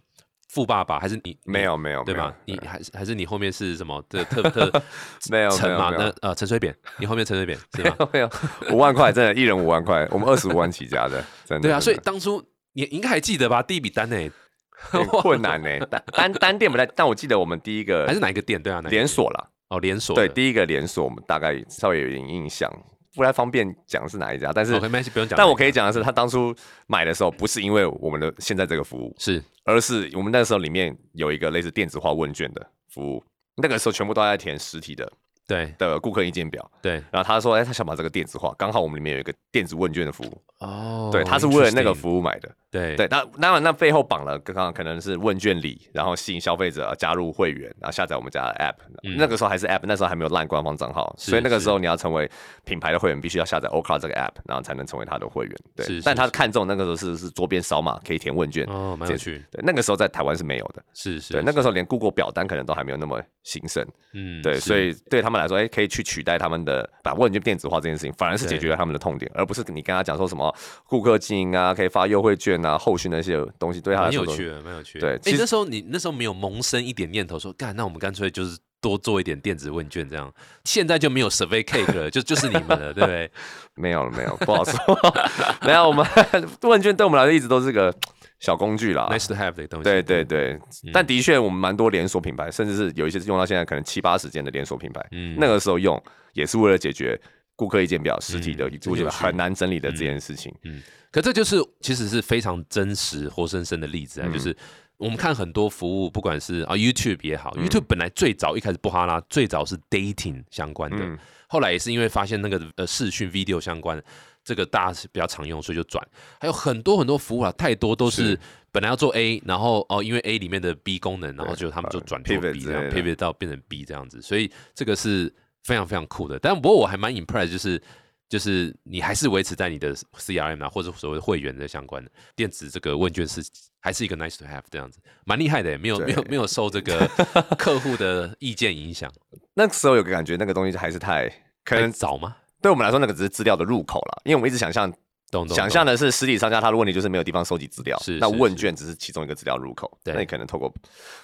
富爸爸，还是你没有没有对吧？你还是还是你后面是什么的特特 [laughs] 没有陈嘛？那呃陈水扁，你后面陈水扁是吗？[laughs] 没有五万块，真的，一人五万块，我们二十五万起家的，真的。对啊，所以当初你应该还记得吧？第一笔单呢、[laughs] 很困难呢，单单单店不太，但我记得我们第一个还是哪一个店？对啊，连锁啦，哦连锁的对，第一个连锁我们大概稍微有点印象，不太方便讲是哪一家，但是没关系，不用讲。但我可以讲的是，他当初买的时候不是因为我们的现在这个服务，是而是我们那时候里面有一个类似电子化问卷的服务，那个时候全部都在填实体的对。的顾客意见表，对。然后他说，哎，他想把这个电子化，刚好我们里面有一个电子问卷的服务，哦，对，他是为了那个服务买的，对。对，那当然那背后绑了刚刚可能是问卷礼，然后吸引消费者加入会员，然后下载我们家的 app，、嗯。那个时候还是 app，那时候还没有烂官方账号，所以那个时候你要成为品牌的会员，必须要下载 Ocar 这个 app，然后才能成为他的会员。对，是是但他看中那个时候是是桌边扫码可以填问卷，哦，蛮有趣，对，那个时候在台湾是没有的，是是，对，那个时候连 Google 表单可能都还没有那么兴盛，嗯对，所以对他们来说，哎，可以去取代他们的把问卷电子化这件事情，反而是解决了他们的痛点，而不是你跟他讲说什么顾客经营啊，可以发优惠券啊，后续那些东西对他来说都蛮有趣的，蛮有趣对。哎，对其实那时候你那时候没有萌生一点念头说，干，那我们干脆就是多做一点电子问卷这样。现在就没有 survey cake 了，[laughs] 就就是你们了，对不对？没有了，没有，不好说。[laughs] 没有，我们 [laughs] 问卷对我们来说一直都是个小工具啦。nice to have 的东西。对对对，嗯。但的确我们蛮多连锁品牌，甚至是有一些用到现在可能七八十间的连锁品牌，嗯。那个时候用也是为了解决顾客意见表实体的，嗯我觉得很难整理的这件事情。嗯。可这就是其实是非常真实、活生生的例子啊，嗯。就是我们看很多服务，不管是啊 YouTube 也好、y 嗯。O u t u b e 本来最早一开始布哈拉最早是 dating 相关的，嗯。后来也是因为发现那个呃视讯 video 相关，这个大家是比较常用，所以就转。还有很多很多服务啊，太多都是是本来要做 A，然后哦因为 A 里面的 B 功能，然后就他们就呃转做 B 这样之类的 pivot 到变成 B 这样子，所以这个是非常非常酷的。但不过我还蛮 impressed，就是就是你还是维持在你的 CRM 啊，或者所谓会员的相关的电子这个问卷是还是一个 nice to have 这样子，蛮厉害的耶，没有没有对没有受这个 [laughs] 客户的意见影响。那时候有个感觉，那个东西还是太可太能早吗？对我们来说，那个只是资料的入口了，因为我们一直想象懂懂想象的是实体商家他的问题就是没有地方收集资料，那是是是问卷只是其中一个资料入口，对那你可能透过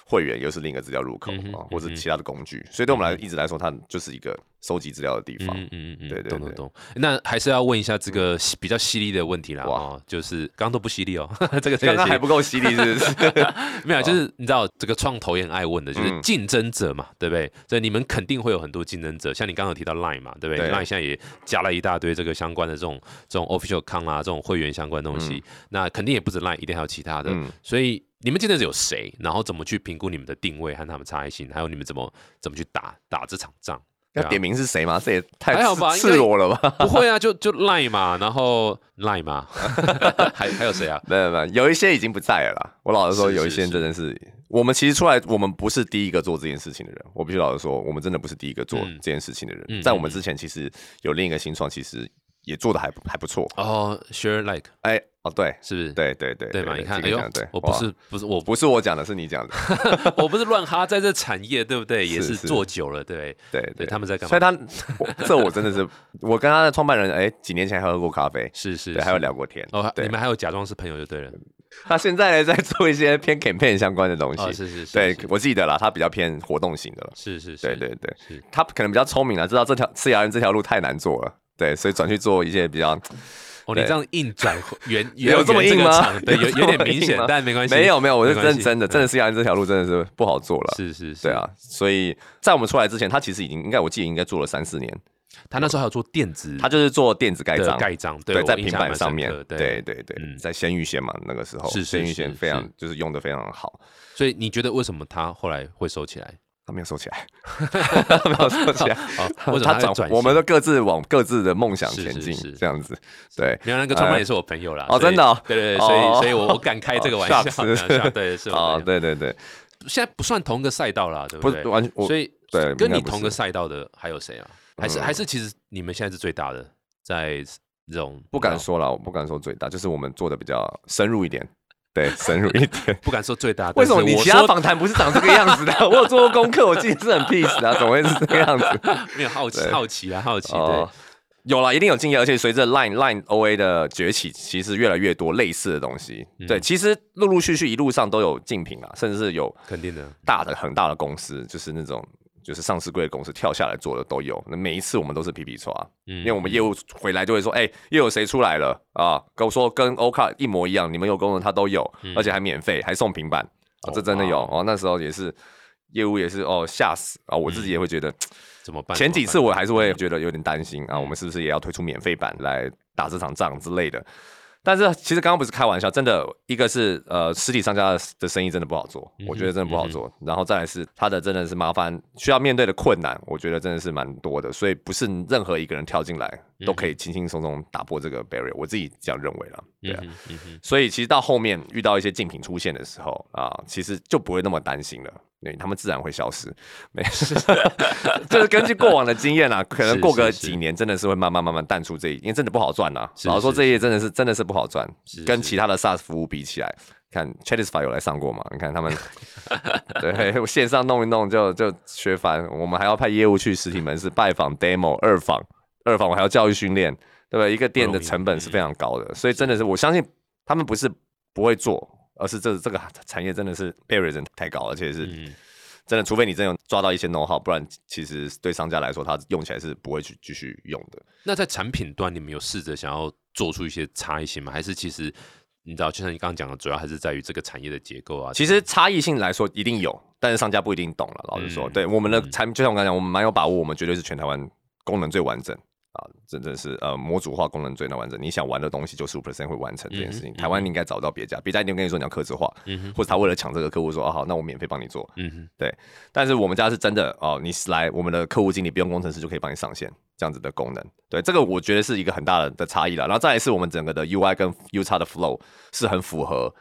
会员又是另一个资料入口啊，或是其他的工具，所以对我们来一直来说，它就是一个收集资料的地方。嗯嗯嗯，对对对懂懂懂。那还是要问一下这个犀比较犀利的问题啦，哇哦，就是刚刚都不犀利哦，[laughs] 这个刚刚还不不够犀利，是不是？[laughs] 没有，就是你知道这个创投也很爱问的，就是嗯竞争者嘛，对不对？所以你们肯定会有很多竞争者，像你刚刚有提到 Line 嘛，对不对对？Line 现在也加了一大堆这个相关的这种这种 official 啊，这种会员相关的东西，那肯定也不止 Line，一定还有其他的。嗯所以你们竞争者有谁？然后怎么去评估你们的定位和他们差异性？还有你们怎么怎么去打打这场仗？要点名是谁吗？这也太还好吧赤裸了吧？不会啊，就就 Line 嘛，然后 Line 嘛，[laughs] 还还有谁啊？没有没有，有一些已经不在了啦。我老实说，有一些真的是，我们其实出来，我们不是第一个做这件事情的人。我必须老实说，我们真的不是第一个做嗯这件事情的人。在我们之前，其实有另一个新创，其实也做的还不还不错。哦，Share Like 哎，哦，对是不是？对对对对嘛？你看，哎呦对，，我不是不是我不是我讲的，是你讲的。[laughs] 我不是乱哈，在这产业对不对？也是做久了，对对对，他们在干嘛所以？他，我这我真的是，我跟他的创办人，哎，几年前还喝过咖啡，是是，对，是还有聊过天。哦，对你们还有假装是朋友就对了。他现在呢在做一些偏 campaign 相关的东哦，西。是是是，对，我记得啦，他比较偏活动型的了。是是是，对对对，他可能比较聪明了，知道这条 CRM 这条路太难做了，对，所以转去做一些比较哦，你这样硬转 [laughs] 原，有这么硬吗对，有有点明显但没关系，没有没有，我是认真的，真的嗯 CRM 这条路真的是不好做了。是是是，对，啊，所以在我们出来之前，他其实已经应该我记得应该做了三四年，他那时候还有做电子，他就是做电子盖章，盖章，对，在平板上面，对对对嗯，在鲜芋仙嘛那个时候，是是鲜芋仙非常就是用的非常好，所以你觉得为什么他后来会收起来？他没有收起来，他没有收起来，他转？我们都各自往各自的梦想前进这样子，对。没有那个创办人也是我朋友啦。哦真的哦对对对，所以哦所以我我敢开这个玩笑，对，是我哦，朋友。对对对，现在不算同个赛道啦，对对？不是完全我所以对跟你同个是赛道的还有谁啊？还是嗯还是其实你们现在是最大的，在这种不敢，说了，我不敢说最大，就是我们做的比较深入一点，对，深入一点。不敢说最大。为什么你其他访谈不是长这个样子的？[laughs] 我有做过功课，我记得是很 peace 的啊，怎么会是这个样子？[laughs] 没有好奇好奇啊？好奇哦对，，有了，一定有经验，而且随着 Line Line OA 的崛起，其实越来越多类似的东西。嗯对，其实陆陆续续一路上都有竞品啊，甚至是有肯定的。大的很大的公司，就是那种就是上市贵的公司跳下来做的都有。那每一次我们都是皮皮刷，嗯因为我们业务回来就会说，哎、又有谁出来了啊？跟我说跟 O 卡一模一样，你们有功能它都有，而且还免费，还送平板，这真的有哇哦。那时候也是业务也是哦吓死啊，我自己也会觉得。怎么办？前几次我还是会觉得有点担心啊，嗯我们是不是也要推出免费版来打这场仗之类的？但是其实刚刚不是开玩笑，真的，一个是呃实体商家的生意真的不好做，嗯我觉得真的不好做。然后再来是他的真的是麻烦，需要面对的困难，我觉得真的是蛮多的。所以不是任何一个人跳进来都可以轻轻松松打破这个 barrier，我自己这样认为了。对啊，所以其实到后面遇到一些竞品出现的时候啊，其实就不会那么担心了，对他们自然会消失。没事，[laughs] 就是根据过往的经验啊，[laughs] 可能是过个几年真的是会慢慢慢慢淡出这一，因为真的不好赚呐、是老实说，是这一页真的是真的是不好赚，跟其他的 SaaS 服务比起来。看 Chatisify 有来上过嘛？你看他们，[laughs] 对，我线上弄一弄就就学烦，我们还要派业务去实体门市拜访 demo 二访，二访我还要教育训练，对不对？一个店的成本是非常高的，所以真的是我相信他们不是不会做，而是这这个产业真的是 barrier 真的太高，而且是嗯真的，除非你真的有抓到一些 know how，不然其实对商家来说，他用起来是不会去继续用的。那在产品端，你们有试着想要做出一些差异性吗？还是其实你知道，就像你刚刚讲的，主要还是在于这个产业的结构啊？其实差异性来说一定有，但是商家不一定懂了。老实说，嗯对我们的产品，就像我刚才讲，我们蛮有把握，我们绝对是全台湾功能最完整，啊，真的是呃模组化功能最难完整。你想玩的东西，就十五 percent 会完成这件事情。台湾你应该找到别家，别家一定跟你说你要客制化，嗯，或者他为了抢这个客户说啊好，那我免费帮你做。嗯哼，但是我们家是真的哦，你来我们的客户经理不用工程师就可以帮你上线这样子的功能。对，这个我觉得是一个很大的的差异了。然后再来是我们整个的 UI 跟 U 叉的 flow 是很符合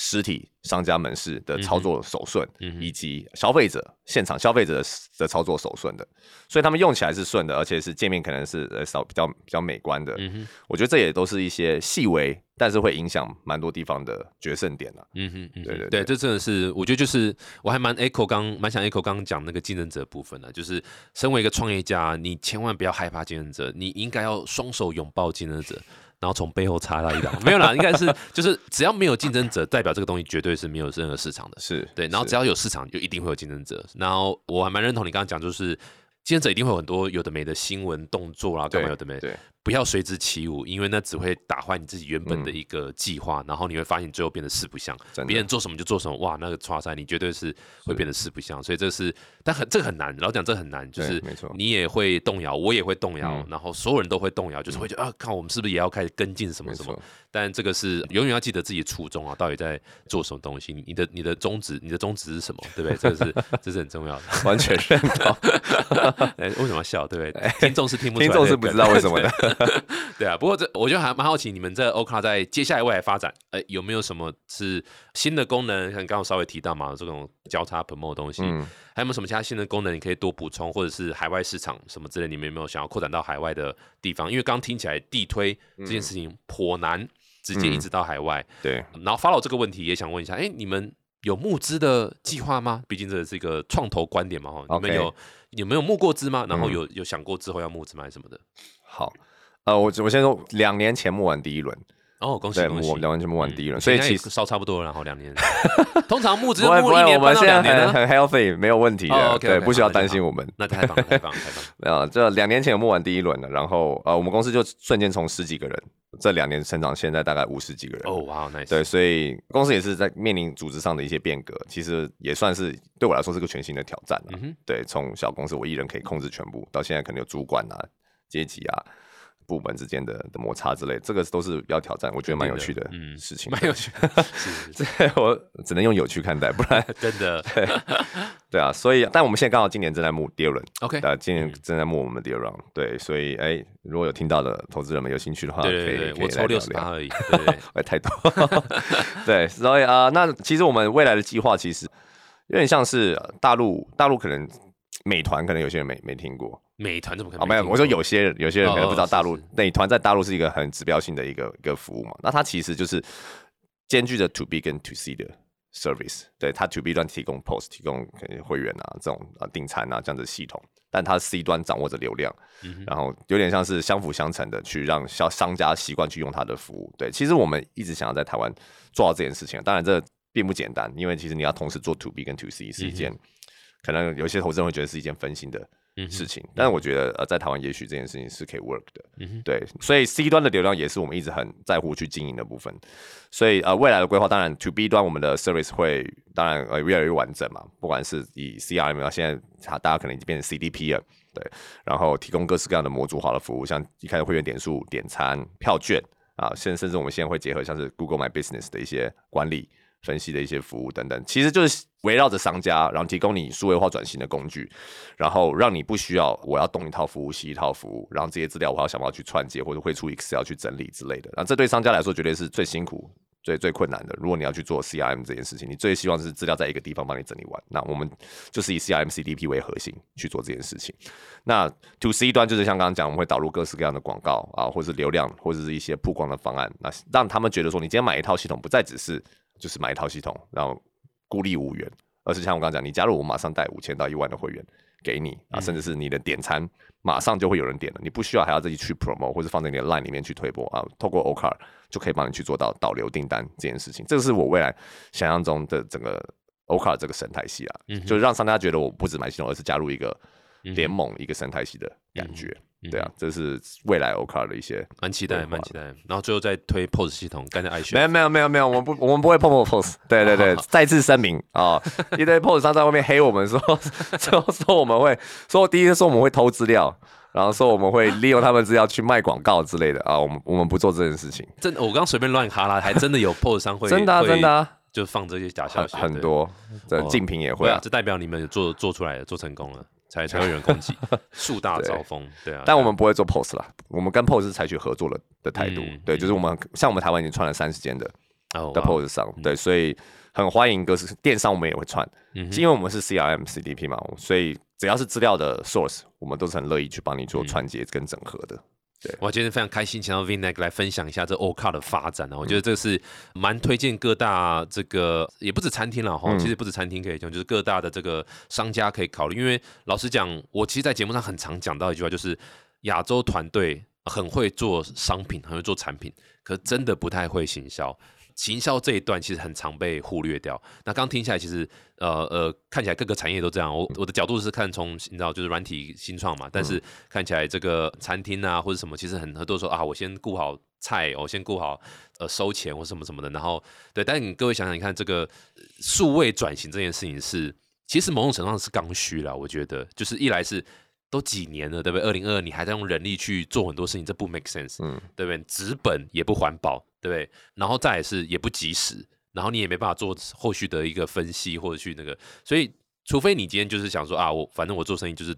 实体商家门市的操作手顺，嗯以及消费者现场消费者的的操作手顺的，所以他们用起来是顺的，而且是界面可能是呃少比较比较美观的。嗯，我觉得这也都是一些细微，但是会影响蛮多地方的决胜点啊。嗯哼，嗯哼对对对，这真的是，我觉得就是我还蛮 echo 刚蛮想 echo 刚刚讲那个竞争者部分的，就是身为一个创业家，你千万不要害怕竞争者，你应该要双手拥抱竞争者。然后从背后插他一刀，没有啦，应该是就是只要没有竞争者，代表这个东西绝对是没有任何市场的。是对，然后只要有市场，就一定会有竞争者。然后我还蛮认同你刚刚讲，就是竞争者一定会有很多有的没的新闻动作啦，干嘛有的没的，对不要随之起舞，因为那只会打坏你自己原本的嗯一个计划，然后你会发现你最后变得四不像。别人做什么就做什么，哇，那个刷赛你绝对是会变得四不像。所以这是，但很这个很难，老实讲这很难，就是你也会动摇，我也会动摇，嗯然后所有人都会动摇，就是会觉得啊，看我们是不是也要开始跟进什么什么。，但这个是永远要记得自己的初衷啊，到底在做什么东西，你你的你的宗旨，你的宗旨是什么，对不对？这个是这是很重要的。完全认同。[laughs] 哎，为什么要笑？对不对？听众是听不出来，听众是不知道为什么的。[laughs] [laughs] 对啊，不过这我觉得还蛮好奇，你们这 Okra 在接下来未来发展，哎，有没有什么是新的功能？像刚刚稍微提到嘛，这种交叉 promo 的东西，嗯，还有没有什么其他新的功能你可以多补充，或者是海外市场什么之类，你们有没有想要扩展到海外的地方？因为刚刚听起来地推这件事情颇难，直接一直到海外。对，然后 follow 这个问题也想问一下，哎，你们有募资的计划吗？毕竟这是一个创投观点嘛，哈，你们有有没有募过资吗？然后嗯有有想过之后要募资吗？还是什么的？好。呃，我我先说，两年前募完第一轮，哦，恭喜对，恭喜！我两年前募完第一轮，所以其实烧差不多了，然后两年。[laughs] 通常募资就不会不会，募一年半我们现在到两年。很很 healthy，没有问题哦的对，不需要担心我们。那太棒了，太棒了，太棒了！[laughs] 呃，这两年前有募完第一轮了，然后呃，我们公司就瞬间从十几个人，这两年成长，现在大概五十几个人。哦，哇，nice。对，所以公司也是在面临组织上的一些变革，其实也算是对我来说是个全新的挑战了。嗯，对，从小公司我一人可以控制全部，到现在可能有主管啊、阶级啊、部门之间的的摩擦之类，这个都是要挑战，我觉得蛮有趣的嗯事情。蛮有趣的，[laughs] 是是是我只能用有趣看待，不然 [laughs] 真的。[laughs] 对啊。所以，但我们现在刚好今年正在募第二轮，OK，呃，今嗯年正在募我们第二 round。对，所以哎，如果有听到的投资人们有兴趣的话，对对可以我抽六十八而已。对哎，太多。对，所以啊、呃那其实我们未来的计划其实有点像是呃大陆，大陆可能美团可能有些人没没听过美团怎么可能啊、没有，我说有些人有些人可能不知道大陆是美团在大陆是一个很指标性的一个一个服务嘛，那它其实就是兼具着 to B 跟 to C 的 service，对它 to B 端提供 POS 提供会员啊这种啊订餐啊这样的系统，但它 C 端掌握着流量。嗯然后有点像是相辅相成的，去让消商家习惯去用它的服务。对，其实我们一直想要在台湾做到这件事情，当然这并不简单，因为其实你要同时做 to B 跟 to C 是一件，可能有些投资人会觉得是一件分心的事情，但是我觉得呃在台湾也许这件事情是可以 work 的。嗯对，所以 C 端的流量也是我们一直很在乎去经营的部分。所以呃，未来的规划当然 To B 端我们的 service 会当然呃越来越完整嘛，不管是以 CRM 啊，现在它大家可能已经变成 CDP 了，对，然后提供各式各样的模组化的服务，像一开始会员点数、点餐、票券啊，甚甚至我们现在会结合像是 Google My Business 的一些管理。分析的一些服务等等，其实就是围绕着商家，然后提供你数位化转型的工具，然后让你不需要我要动一套服务，西一套服务，然后这些资料我要想办法去串接或者会出 Excel 去整理之类的。那这对商家来说绝对是最辛苦、最最困难的。如果你要去做 CRM 这件事情，你最希望是资料在一个地方帮你整理完。那我们就是以 CRM CDP 为核心去做这件事情。那 To C 端就是像刚刚讲，我们会导入各式各样的广告啊，或是流量，或者是一些曝光的方案，那让他们觉得说，你今天买一套系统，不再只是就是买一套系统，然后孤立无援，而是像我刚刚讲，你加入我马上带五千到一万的会员给你啊，甚至是你的点餐马上就会有人点了，你不需要还要自己去 promo 或者放在你的 line 里面去推播啊，透过 Ocar 就可以帮你去做到导流订单这件事情，这个是我未来想象中的整个 Ocar 这个生态系啊，嗯就是让商家觉得我不止买系统，而是加入一个联盟、一个生态系的感觉。嗯对啊，这是未来 Ocar 的一些。蛮期待，蛮期待。然后最后再推 POS 系统，干掉爱没选。有没有没有没有，我们不我们不会碰碰 pose。对 [laughs] 对对，[laughs] 再次声明啊，一堆 pose 商在外面黑我们说，[laughs] 说说我们会说第一天说我们会偷资料，然后说我们会利用他们资料去卖广告之类的啊，我们我们不做这件事情。真的，我刚随便乱哈啦，还真的有 POS 商会真的啊真的啊，就放这些假消息，对。很多，竞品也会啊，。会啊这代表你们做做出来了，做成功了，才才会有人攻击，[laughs] 树大招风，对啊。但我们不会做 POS 啦，我们跟 POS 是采取合作了的态度嗯，对，就是我们像我们台湾已经串了三十件的的哦的 POS 上，对，所以很欢迎各式电商，我们也会串，嗯是因为我们是 CRM CDP 嘛，所以只要是资料的 source，我们都是很乐意去帮你做嗯串接跟整合的。我今天非常开心，请到 Vinek 来分享一下这 o c a 的发展呢、我觉得这是蛮推荐各大这个也不止餐厅了哈，嗯其实不止餐厅可以讲，就是各大的这个商家可以考虑。因为老实讲，我其实，在节目上很常讲到一句话，就是亚洲团队很会做商品，很会做产品，可真的不太会行销。行销这一段其实很常被忽略掉。那刚听起来，其实呃呃，看起来各个产业都这样。我我的角度是看从你知道就是软体新创嘛，但是看起来这个餐厅啊或者什么，其实很很多说啊，我先顾好菜，我先顾好呃收钱或什么什么的。然后对，但你各位想想，你看这个呃数位转型这件事情是，其实某种程度上是刚需啦。我觉得就是一来是。都几年了，对不对？二零二二，你还在用人力去做很多事情，这不 make sense。嗯，对不对？纸本也不环保，对不对？然后再来是也不及时，然后你也没办法做后续的一个分析或者去那个，所以除非你今天就是想说啊，我反正我做生意就是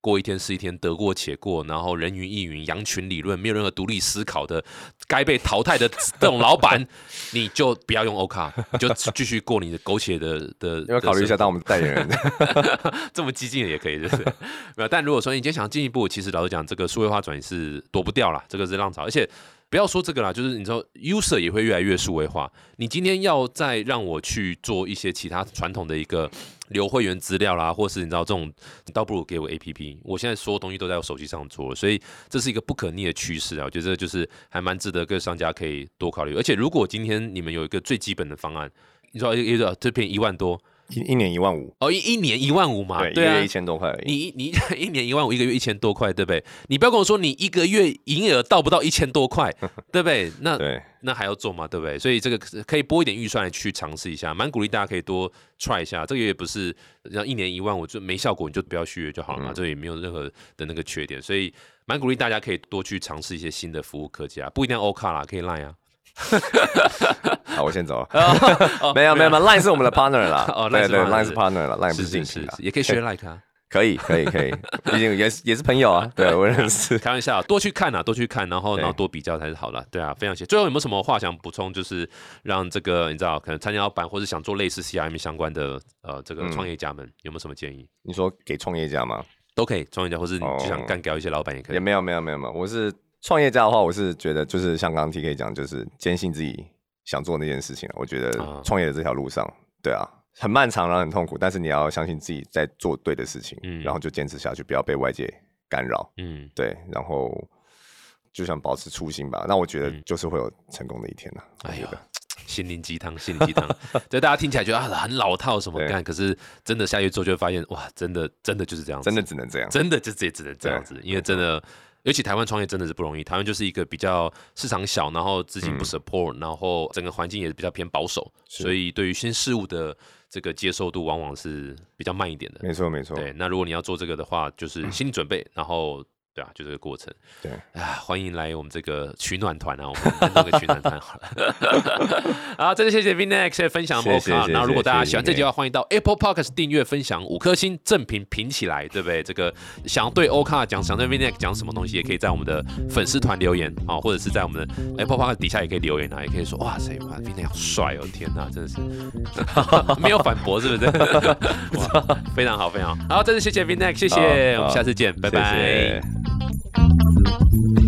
过一天是一天，得过且过，然后人云亦云、羊群理论，没有任何独立思考的，该被淘汰的 [laughs] 这种老板，你就不要用欧卡，你就继续过你的苟且的的。要考虑一下当我们的代言人。[laughs] 这么激进的也可以，就是 [laughs] 没有。但如果说你今天想进一步，其实老实讲，这个数位化转型是躲不掉啦，这个是浪潮，而且。不要说这个啦，就是你知道，user 也会越来越数位化。你今天要再让我去做一些其他传统的一个留会员资料啦，或是你知道这种，你倒不如给我 APP。我现在所有东西都在我手机上做，所以这是一个不可逆的趋势啊。我觉得这就是还蛮值得各商家可以多考虑。而且如果今天你们有一个最基本的方案，你说一个这片一万多，一一年一万五，哦，一一年一万五嘛，对，一对啊个月一，千多块而已。你你 [laughs] 一年一万五，一个月一千多块，对不对？你不要跟我说你一个月营业额到不到一千多块，[laughs] 对不对？那对，那还要做吗？对不对？所以这个可以拨一点预算来去尝试一下，蛮鼓励大家可以多 try 一下。这个也不是让一年一万五就没效果，你就不要续约就好了嘛，嗯这也没有任何的那个缺点，所以蛮鼓励大家可以多去尝试一些新的服务科技啊，不一定要 O 卡啦，可以 Line 啊。[laughs] 好，我先走 [laughs] [laughs] 了。没有没有没有，Line 是我们的 partner 啦。哦对 Line 是对 partner，，Line 是 partner 了，Line 不是竞品啦，是是是，也可以学 Like 啊。可以可以可以，毕竟也是也是朋友啊，对我认识。开玩笑，多去看啊，多去看，然后然后多比较才是好的，对啊，非常谢。最后有没有什么话想补充？就是让这个你知道，可能参加老板或者想做类似 CRM 相关的呃这个嗯创业家们，有没有什么建议？你说给创业家吗？都可以，创业家或是你就想哦干掉一些老板也可以也。没有没有没有没有，我是创业家的话，我是觉得就是像刚刚 T K 讲，就是坚信自己想做那件事情。我觉得啊创业的这条路上，对啊，很漫长，然后很痛苦，但是你要相信自己在做对的事情，嗯然后就坚持下去，不要被外界干扰。嗯，对，然后就想保持初心吧。那我觉得嗯就是会有成功的一天呐、我哎呦。心灵鸡汤，心灵鸡汤。[laughs] 对，大家听起来觉得啊很老套什么对干，可是真的下去做就会发现，哇，真的真的就是这样子，真的只能这样。真的就只只能这样子，因为真的，尤其台湾创业真的是不容易。台湾就是一个比较市场小，然后资金不嗯 support，、然后整个环境也比较偏保守，所以对于新事物的这个接受度往往是比较慢一点的。没错没错，对，那如果你要做这个的话，就是 [clears throat] 心理准备，然后。对啊，就这个过程。对啊，欢迎来我们这个取暖团啊，我们弄个取暖团好了。[laughs] 好，真的谢谢 Vinex 的分享 o 谢谢后如果大家喜欢这集的话，欢迎到 Apple Podcast 订阅、分享五颗星，正评评起来，对不对？这个想对 o k 讲，想对 Vinex 讲什么东西，也可以在我们的粉丝团留言啊，或者是在我们的 Apple Podcast 底下也可以留言啊，也可以说哇塞，哇 Vinex 好帅哦，天哪，真的是 [laughs] 没有反驳，是不是？非常好，非常好。好，真的谢谢 Vinex，谢谢，我们下次见，拜谢拜。谢 Thank you.